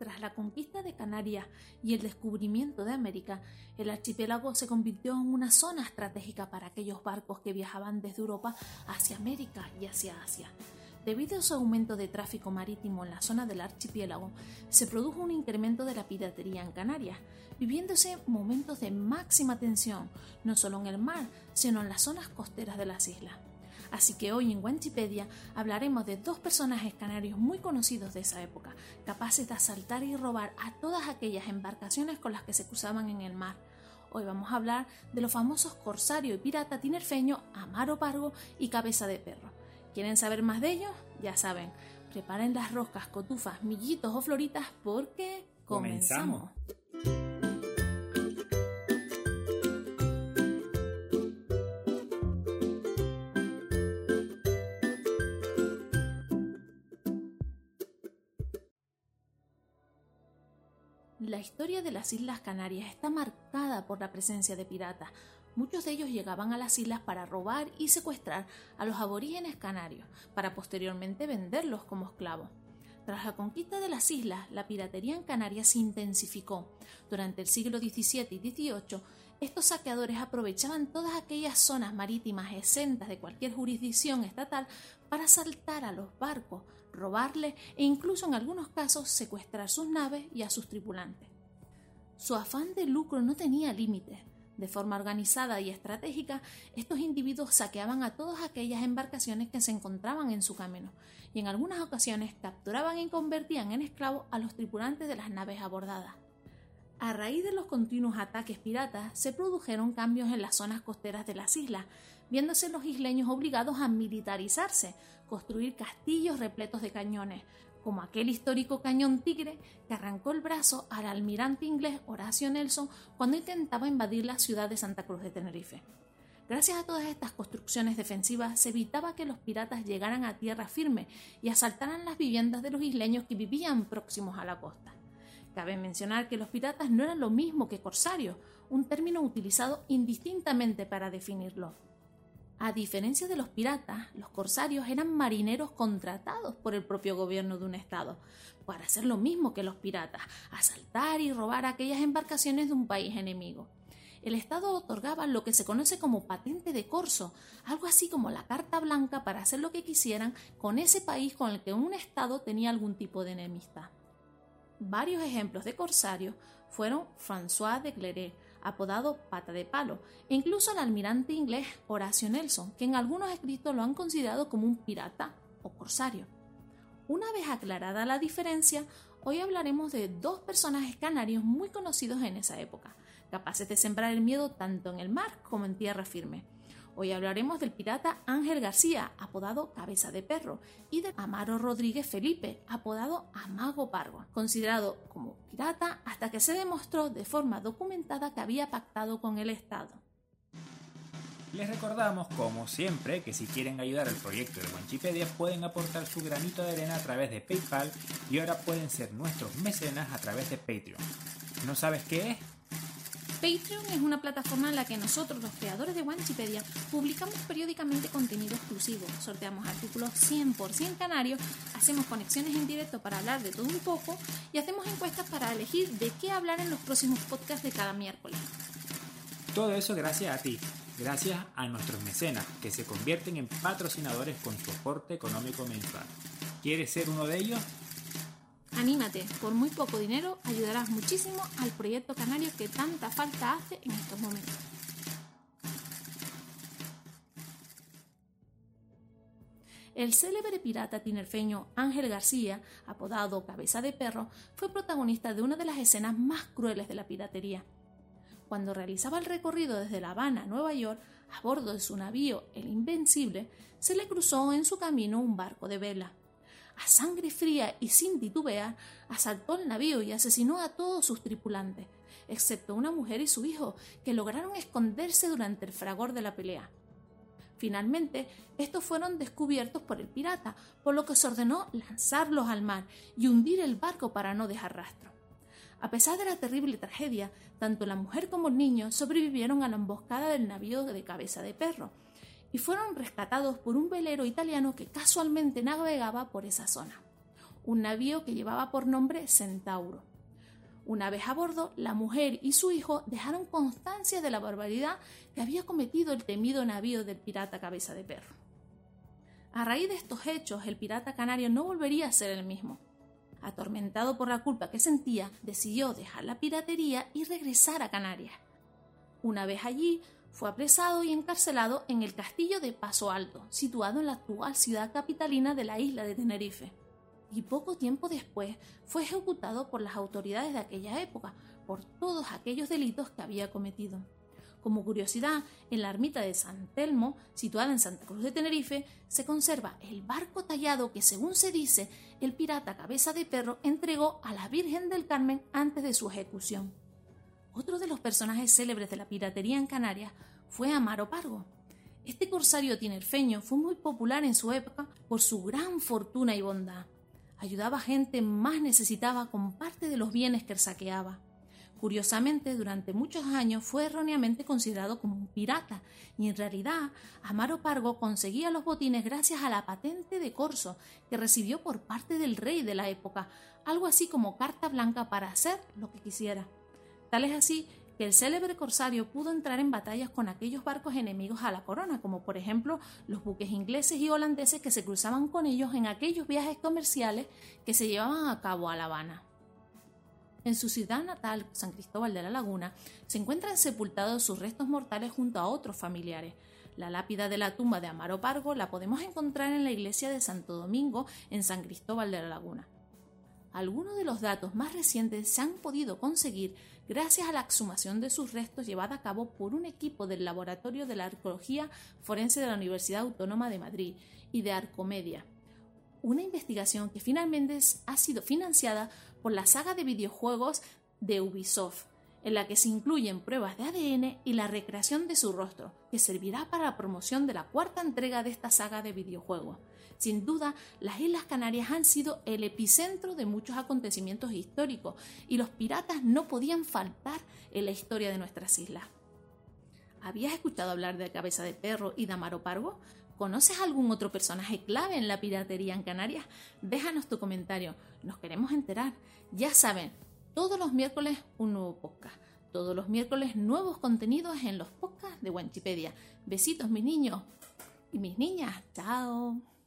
Tras la conquista de Canarias y el descubrimiento de América, el archipiélago se convirtió en una zona estratégica para aquellos barcos que viajaban desde Europa hacia América y hacia Asia. Debido a su aumento de tráfico marítimo en la zona del archipiélago, se produjo un incremento de la piratería en Canarias, viviéndose momentos de máxima tensión, no solo en el mar, sino en las zonas costeras de las islas. Así que hoy en Wanchipedia hablaremos de dos personajes canarios muy conocidos de esa época, capaces de asaltar y robar a todas aquellas embarcaciones con las que se cruzaban en el mar. Hoy vamos a hablar de los famosos corsario y pirata tinerfeño Amaro Pargo y Cabeza de Perro. ¿Quieren saber más de ellos? Ya saben, preparen las roscas, cotufas, millitos o floritas porque comenzamos. La historia de las Islas Canarias está marcada por la presencia de piratas. Muchos de ellos llegaban a las islas para robar y secuestrar a los aborígenes canarios, para posteriormente venderlos como esclavos. Tras la conquista de las islas, la piratería en Canarias se intensificó. Durante el siglo XVII y XVIII, estos saqueadores aprovechaban todas aquellas zonas marítimas exentas de cualquier jurisdicción estatal para asaltar a los barcos, robarles e incluso en algunos casos secuestrar sus naves y a sus tripulantes. Su afán de lucro no tenía límites. De forma organizada y estratégica, estos individuos saqueaban a todas aquellas embarcaciones que se encontraban en su camino, y en algunas ocasiones capturaban y convertían en esclavos a los tripulantes de las naves abordadas. A raíz de los continuos ataques piratas, se produjeron cambios en las zonas costeras de las islas, viéndose los isleños obligados a militarizarse, construir castillos repletos de cañones, como aquel histórico cañón Tigre que arrancó el brazo al almirante inglés Horacio Nelson cuando intentaba invadir la ciudad de Santa Cruz de Tenerife. Gracias a todas estas construcciones defensivas se evitaba que los piratas llegaran a tierra firme y asaltaran las viviendas de los isleños que vivían próximos a la costa. Cabe mencionar que los piratas no eran lo mismo que corsarios, un término utilizado indistintamente para definirlo. A diferencia de los piratas, los corsarios eran marineros contratados por el propio gobierno de un estado para hacer lo mismo que los piratas, asaltar y robar aquellas embarcaciones de un país enemigo. El Estado otorgaba lo que se conoce como patente de corso, algo así como la carta blanca para hacer lo que quisieran con ese país con el que un Estado tenía algún tipo de enemistad. Varios ejemplos de corsarios fueron François de Cleret, apodado Pata de Palo, e incluso el almirante inglés Horacio Nelson, que en algunos escritos lo han considerado como un pirata o corsario. Una vez aclarada la diferencia, hoy hablaremos de dos personajes canarios muy conocidos en esa época, capaces de sembrar el miedo tanto en el mar como en tierra firme. Hoy hablaremos del pirata Ángel García, apodado Cabeza de Perro, y de Amaro Rodríguez Felipe, apodado Amago Pargo, considerado como pirata hasta que se demostró de forma documentada que había pactado con el Estado. Les recordamos, como siempre, que si quieren ayudar al proyecto de Wanchipedia pueden aportar su granito de arena a través de PayPal y ahora pueden ser nuestros mecenas a través de Patreon. ¿No sabes qué es? Patreon es una plataforma en la que nosotros, los creadores de Wanchipedia, publicamos periódicamente contenido exclusivo, sorteamos artículos 100% canarios, hacemos conexiones en directo para hablar de todo un poco y hacemos encuestas para elegir de qué hablar en los próximos podcasts de cada miércoles. Todo eso gracias a ti, gracias a nuestros mecenas, que se convierten en patrocinadores con su aporte económico mensual. ¿Quieres ser uno de ellos? Anímate, por muy poco dinero ayudarás muchísimo al proyecto canario que tanta falta hace en estos momentos. El célebre pirata tinerfeño Ángel García, apodado Cabeza de Perro, fue protagonista de una de las escenas más crueles de la piratería. Cuando realizaba el recorrido desde La Habana a Nueva York, a bordo de su navío El Invencible, se le cruzó en su camino un barco de vela a sangre fría y sin titubear, asaltó el navío y asesinó a todos sus tripulantes, excepto una mujer y su hijo, que lograron esconderse durante el fragor de la pelea. Finalmente, estos fueron descubiertos por el pirata, por lo que se ordenó lanzarlos al mar y hundir el barco para no dejar rastro. A pesar de la terrible tragedia, tanto la mujer como el niño sobrevivieron a la emboscada del navío de cabeza de perro, y fueron rescatados por un velero italiano que casualmente navegaba por esa zona. un navío que llevaba por nombre Centauro. Una vez a bordo, la mujer y su hijo dejaron constancia de la barbaridad que había cometido el temido navío del pirata cabeza de perro. A raíz de estos hechos, el pirata canario no volvería a ser el mismo. Atormentado por la culpa que sentía, decidió dejar la piratería y regresar a Canarias. Una vez allí, fue apresado y encarcelado en el castillo de Paso Alto, situado en la actual ciudad capitalina de la isla de Tenerife. Y poco tiempo después fue ejecutado por las autoridades de aquella época por todos aquellos delitos que había cometido. Como curiosidad, en la ermita de San Telmo, situada en Santa Cruz de Tenerife, se conserva el barco tallado que, según se dice, el pirata Cabeza de Perro entregó a la Virgen del Carmen antes de su ejecución. Otro de los personajes célebres de la piratería en Canarias fue Amaro Pargo. Este corsario tinerfeño fue muy popular en su época por su gran fortuna y bondad. Ayudaba a gente más necesitada con parte de los bienes que saqueaba. Curiosamente, durante muchos años fue erróneamente considerado como un pirata, y en realidad Amaro Pargo conseguía los botines gracias a la patente de corso que recibió por parte del rey de la época, algo así como carta blanca para hacer lo que quisiera. Tal es así que el célebre corsario pudo entrar en batallas con aquellos barcos enemigos a la corona, como por ejemplo los buques ingleses y holandeses que se cruzaban con ellos en aquellos viajes comerciales que se llevaban a cabo a La Habana. En su ciudad natal, San Cristóbal de la Laguna, se encuentran sepultados sus restos mortales junto a otros familiares. La lápida de la tumba de Amaro Pargo la podemos encontrar en la iglesia de Santo Domingo en San Cristóbal de la Laguna. Algunos de los datos más recientes se han podido conseguir gracias a la exhumación de sus restos llevada a cabo por un equipo del Laboratorio de la Arqueología Forense de la Universidad Autónoma de Madrid y de Arcomedia, una investigación que finalmente ha sido financiada por la saga de videojuegos de Ubisoft, en la que se incluyen pruebas de ADN y la recreación de su rostro, que servirá para la promoción de la cuarta entrega de esta saga de videojuegos. Sin duda, las Islas Canarias han sido el epicentro de muchos acontecimientos históricos y los piratas no podían faltar en la historia de nuestras islas. ¿Habías escuchado hablar de Cabeza de Perro y de Amaro Pargo? ¿Conoces algún otro personaje clave en la piratería en Canarias? Déjanos tu comentario, nos queremos enterar. Ya saben, todos los miércoles un nuevo podcast. Todos los miércoles nuevos contenidos en los podcasts de Wanchipedia. Besitos mis niños y mis niñas. Chao.